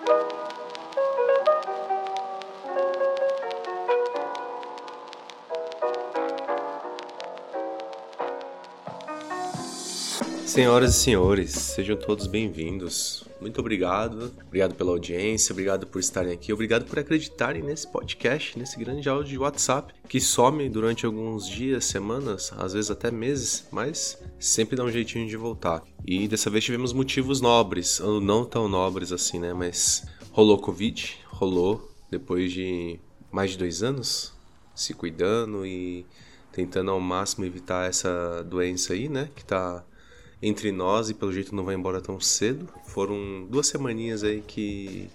Thank you. Senhoras e senhores, sejam todos bem-vindos. Muito obrigado. Obrigado pela audiência, obrigado por estarem aqui, obrigado por acreditarem nesse podcast, nesse grande áudio de WhatsApp que some durante alguns dias, semanas, às vezes até meses, mas sempre dá um jeitinho de voltar. E dessa vez tivemos motivos nobres, ou não tão nobres assim, né? Mas rolou Covid, rolou depois de mais de dois anos se cuidando e tentando ao máximo evitar essa doença aí, né? Que tá entre nós e pelo jeito não vai embora tão cedo. Foram duas semaninhas aí que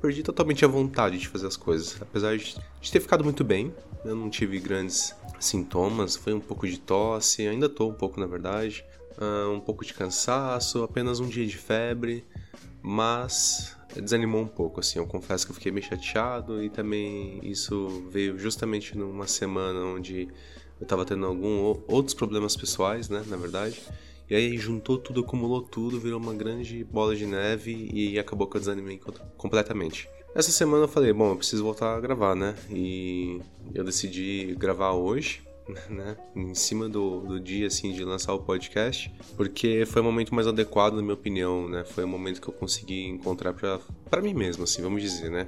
perdi totalmente a vontade de fazer as coisas. Apesar de ter ficado muito bem, eu não tive grandes sintomas, foi um pouco de tosse, ainda tô um pouco na verdade, uh, um pouco de cansaço, apenas um dia de febre, mas desanimou um pouco, assim, eu confesso que eu fiquei meio chateado e também isso veio justamente numa semana onde eu tava tendo alguns outros problemas pessoais, né, na verdade, e aí juntou tudo, acumulou tudo, virou uma grande bola de neve e acabou que eu desanimei completamente. Essa semana eu falei, bom, eu preciso voltar a gravar, né? E eu decidi gravar hoje, né? Em cima do, do dia, assim, de lançar o podcast, porque foi o momento mais adequado, na minha opinião, né? Foi o momento que eu consegui encontrar para mim mesmo, assim, vamos dizer, né?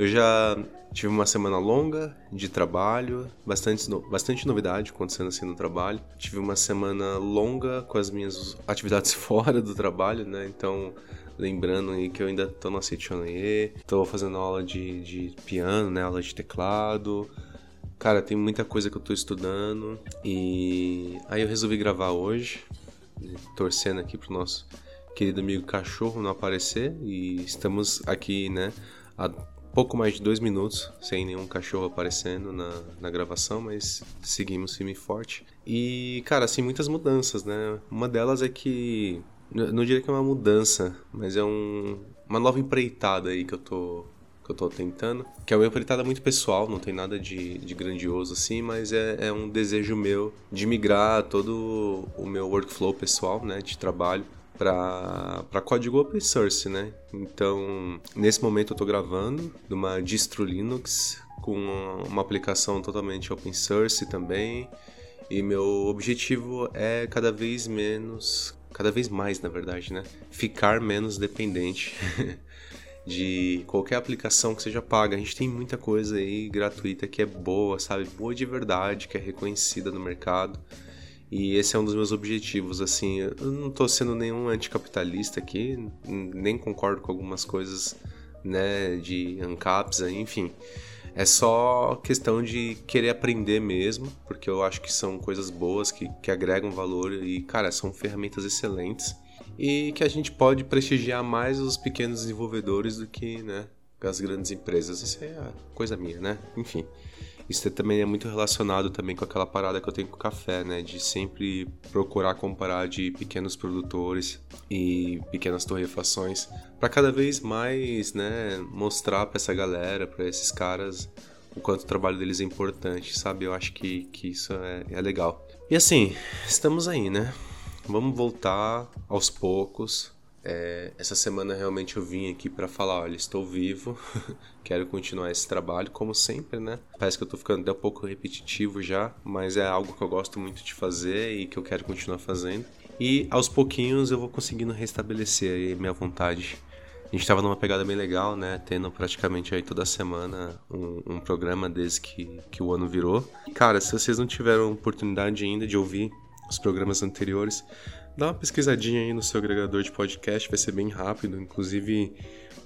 Eu já tive uma semana longa de trabalho, bastante, bastante novidade acontecendo assim no trabalho. Tive uma semana longa com as minhas atividades fora do trabalho, né? Então, lembrando aí que eu ainda tô na Setionaie, tô fazendo aula de, de piano, né? Aula de teclado. Cara, tem muita coisa que eu tô estudando e aí eu resolvi gravar hoje, torcendo aqui pro nosso querido amigo cachorro não aparecer e estamos aqui, né, a pouco mais de dois minutos sem nenhum cachorro aparecendo na, na gravação, mas seguimos firme e forte. E, cara, assim, muitas mudanças, né? Uma delas é que. Não diria que é uma mudança, mas é um, uma nova empreitada aí que eu tô que eu tô tentando, que é uma empreitada muito pessoal, não tem nada de, de grandioso assim, mas é, é um desejo meu de migrar todo o meu workflow pessoal, né, de trabalho para código open source, né? Então, nesse momento eu estou gravando de uma distro Linux com uma aplicação totalmente open source também. E meu objetivo é cada vez menos, cada vez mais, na verdade, né? Ficar menos dependente de qualquer aplicação que seja paga. A gente tem muita coisa aí gratuita que é boa, sabe? Boa de verdade, que é reconhecida no mercado. E esse é um dos meus objetivos, assim, eu não estou sendo nenhum anticapitalista aqui, nem concordo com algumas coisas, né, de ANCAPs, enfim. É só questão de querer aprender mesmo, porque eu acho que são coisas boas, que, que agregam valor e, cara, são ferramentas excelentes. E que a gente pode prestigiar mais os pequenos desenvolvedores do que, né, as grandes empresas. Isso é coisa minha, né? Enfim. Isso também é muito relacionado também com aquela parada que eu tenho com o café, né? De sempre procurar comparar de pequenos produtores e pequenas torrefações para cada vez mais, né, mostrar para essa galera, para esses caras o quanto o trabalho deles é importante, sabe? Eu acho que, que isso é, é legal. E assim, estamos aí, né? Vamos voltar aos poucos é, essa semana realmente eu vim aqui para falar, olha, estou vivo, quero continuar esse trabalho, como sempre, né? Parece que eu tô ficando até um pouco repetitivo já, mas é algo que eu gosto muito de fazer e que eu quero continuar fazendo. E aos pouquinhos eu vou conseguindo restabelecer aí minha vontade. A gente estava numa pegada bem legal, né? Tendo praticamente aí toda semana um, um programa desde que, que o ano virou. Cara, se vocês não tiveram oportunidade ainda de ouvir os programas anteriores, Dá uma pesquisadinha aí no seu agregador de podcast, vai ser bem rápido. Inclusive,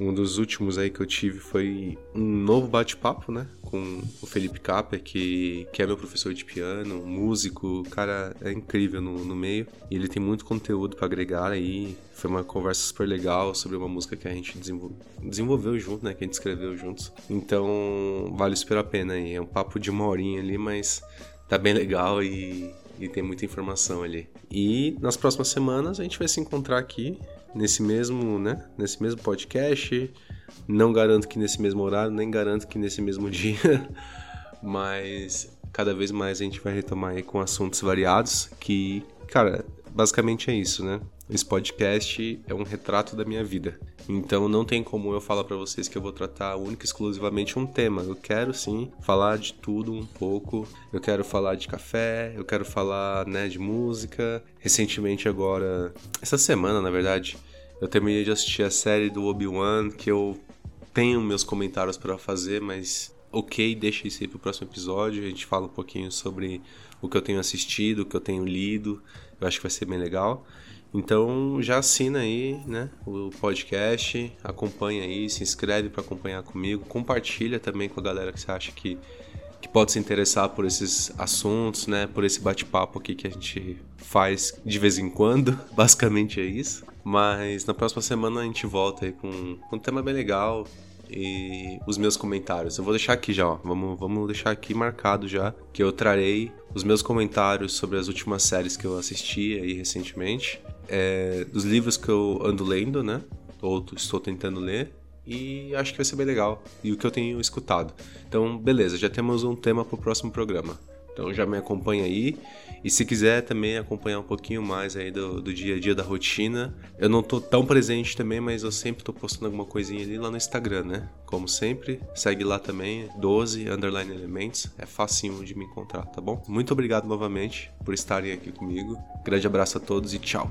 um dos últimos aí que eu tive foi um novo bate-papo, né? Com o Felipe Capper, que, que é meu professor de piano, músico, o cara é incrível no, no meio. E ele tem muito conteúdo para agregar aí. Foi uma conversa super legal sobre uma música que a gente desenvol... desenvolveu junto, né? Que a gente escreveu juntos. Então, vale super a pena aí. É um papo de uma horinha ali, mas tá bem legal e e tem muita informação ali. E nas próximas semanas a gente vai se encontrar aqui nesse mesmo, né, nesse mesmo podcast. Não garanto que nesse mesmo horário, nem garanto que nesse mesmo dia, mas cada vez mais a gente vai retomar aí com assuntos variados que, cara, basicamente é isso, né? esse podcast é um retrato da minha vida. Então não tem como eu falar para vocês que eu vou tratar única e exclusivamente um tema. Eu quero sim falar de tudo um pouco. Eu quero falar de café, eu quero falar, né, de música. Recentemente agora, essa semana, na verdade, eu terminei de assistir a série do Obi-Wan que eu tenho meus comentários para fazer, mas ok, deixa isso aí pro próximo episódio. A gente fala um pouquinho sobre o que eu tenho assistido, o que eu tenho lido. Eu acho que vai ser bem legal. Então já assina aí, né, o podcast, acompanha aí, se inscreve para acompanhar comigo, compartilha também com a galera que você acha que, que pode se interessar por esses assuntos, né, por esse bate-papo aqui que a gente faz de vez em quando, basicamente é isso. Mas na próxima semana a gente volta aí com, com um tema bem legal, e os meus comentários. Eu vou deixar aqui já, ó. Vamos, vamos deixar aqui marcado já que eu trarei os meus comentários sobre as últimas séries que eu assisti aí recentemente, é, dos livros que eu ando lendo, né? Ou estou tentando ler. E acho que vai ser bem legal. E o que eu tenho escutado. Então, beleza, já temos um tema para o próximo programa. Então já me acompanha aí. E se quiser também acompanhar um pouquinho mais aí do, do dia a dia da rotina, eu não tô tão presente também, mas eu sempre tô postando alguma coisinha ali lá no Instagram, né? Como sempre, segue lá também, 12 underline elementos, é facinho de me encontrar, tá bom? Muito obrigado novamente por estarem aqui comigo. Grande abraço a todos e tchau.